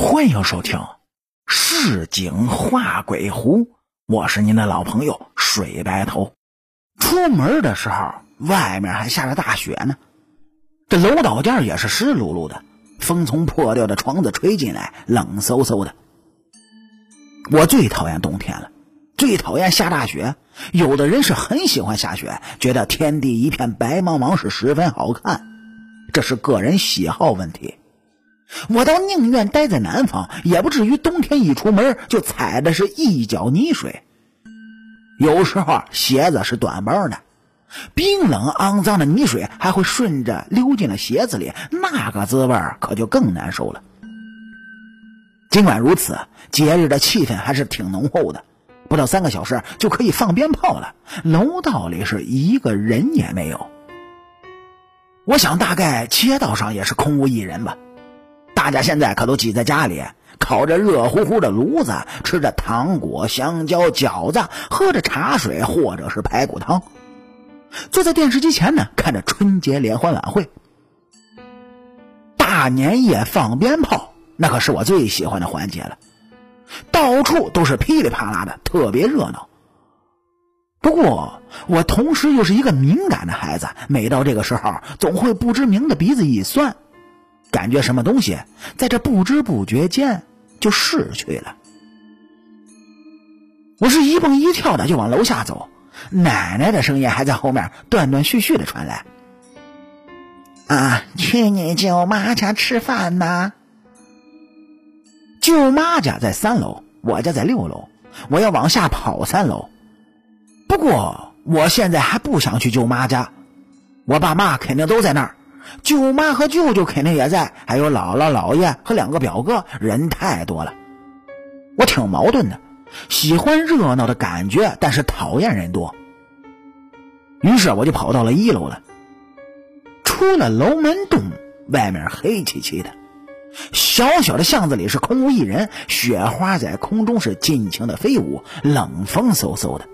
欢迎收听《市井画鬼狐》，我是您的老朋友水白头。出门的时候，外面还下着大雪呢，这楼道间也是湿漉漉的，风从破掉的窗子吹进来，冷飕飕的。我最讨厌冬天了，最讨厌下大雪。有的人是很喜欢下雪，觉得天地一片白茫茫是十分好看，这是个人喜好问题。我倒宁愿待在南方，也不至于冬天一出门就踩的是一脚泥水。有时候鞋子是短帮的，冰冷肮脏的泥水还会顺着溜进了鞋子里，那个滋味可就更难受了。尽管如此，节日的气氛还是挺浓厚的。不到三个小时就可以放鞭炮了，楼道里是一个人也没有。我想大概街道上也是空无一人吧。大家现在可都挤在家里，烤着热乎乎的炉子，吃着糖果、香蕉、饺子，喝着茶水或者是排骨汤，坐在电视机前呢，看着春节联欢晚会。大年夜放鞭炮，那可是我最喜欢的环节了，到处都是噼里啪啦的，特别热闹。不过我同时又是一个敏感的孩子，每到这个时候，总会不知名的鼻子一酸。感觉什么东西在这不知不觉间就逝去了。我是一蹦一跳的就往楼下走，奶奶的声音还在后面断断续续的传来：“啊，去你舅妈家吃饭呢。”舅妈家在三楼，我家在六楼，我要往下跑三楼。不过我现在还不想去舅妈家，我爸妈肯定都在那儿。舅妈和舅舅肯定也在，还有姥姥、姥爷和两个表哥，人太多了。我挺矛盾的，喜欢热闹的感觉，但是讨厌人多。于是我就跑到了一楼了。出了楼门洞，外面黑漆漆的，小小的巷子里是空无一人，雪花在空中是尽情的飞舞，冷风嗖嗖的。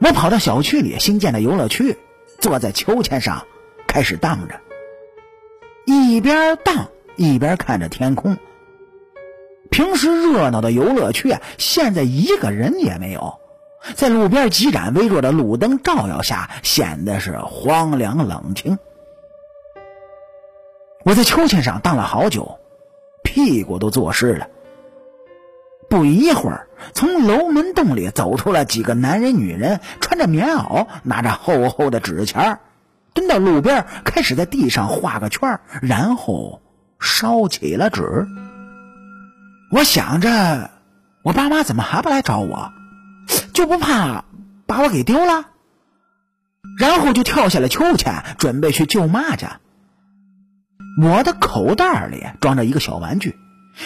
我跑到小区里新建的游乐区，坐在秋千上。开始荡着，一边荡一边看着天空。平时热闹的游乐区啊，现在一个人也没有。在路边几盏微弱的路灯照耀下，显得是荒凉冷清。我在秋千上荡了好久，屁股都坐湿了。不一会儿，从楼门洞里走出了几个男人、女人，穿着棉袄，拿着厚厚的纸钱儿。蹲到路边，开始在地上画个圈然后烧起了纸。我想着，我爸妈怎么还不来找我？就不怕把我给丢了？然后就跳下了秋千，准备去舅妈家。我的口袋里装着一个小玩具，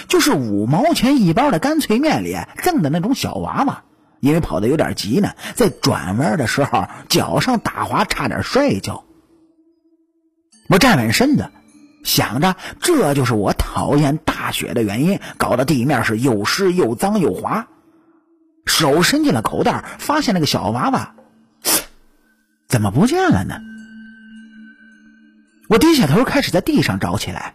就是五毛钱一包的干脆面里赠的那种小娃娃。因为跑得有点急呢，在转弯的时候脚上打滑，差点摔一跤。我站稳身子，想着这就是我讨厌大雪的原因，搞得地面是又湿又脏又滑。手伸进了口袋，发现那个小娃娃怎么不见了呢？我低下头，开始在地上找起来。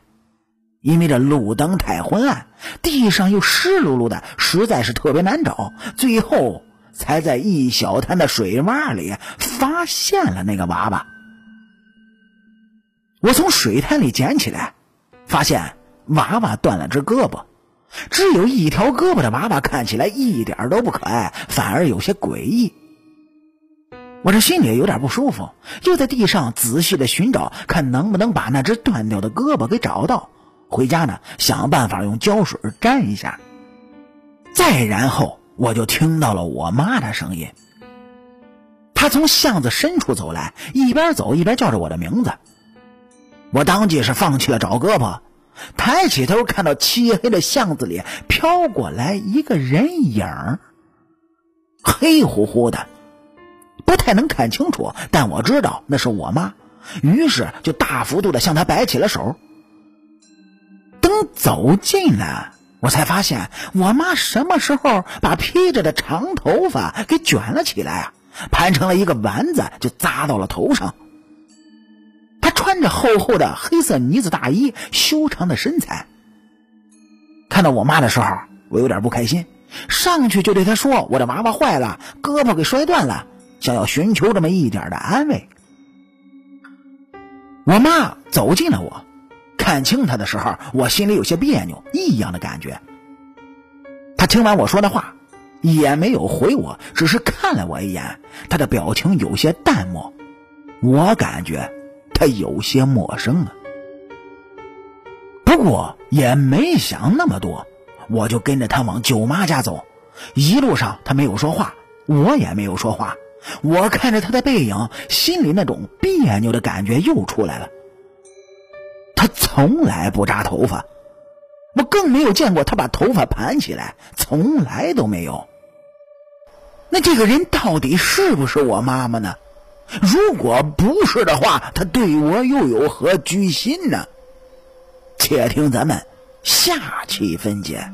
因为这路灯太昏暗，地上又湿漉漉的，实在是特别难找。最后才在一小滩的水洼里发现了那个娃娃。我从水滩里捡起来，发现娃娃断了只胳膊，只有一条胳膊的娃娃看起来一点都不可爱，反而有些诡异。我这心里有点不舒服，又在地上仔细的寻找，看能不能把那只断掉的胳膊给找到。回家呢，想办法用胶水粘一下。再然后，我就听到了我妈的声音，她从巷子深处走来，一边走一边叫着我的名字。我当即是放弃了找胳膊，抬起头看到漆黑的巷子里飘过来一个人影黑乎乎的，不太能看清楚，但我知道那是我妈，于是就大幅度的向她摆起了手。等走近了，我才发现我妈什么时候把披着的长头发给卷了起来啊，盘成了一个丸子，就扎到了头上。穿着厚厚的黑色呢子大衣，修长的身材，看到我妈的时候，我有点不开心，上去就对她说：“我的娃娃坏了，胳膊给摔断了，想要寻求这么一点的安慰。”我妈走近了我，看清她的时候，我心里有些别扭，异样的感觉。她听完我说的话，也没有回我，只是看了我一眼，她的表情有些淡漠，我感觉他有些陌生了。不过也没想那么多，我就跟着他往舅妈家走。一路上他没有说话，我也没有说话。我看着他的背影，心里那种别扭的感觉又出来了。他从来不扎头发，我更没有见过他把头发盘起来，从来都没有。那这个人到底是不是我妈妈呢？如果不是的话，他对我又有何居心呢？且听咱们下期分解。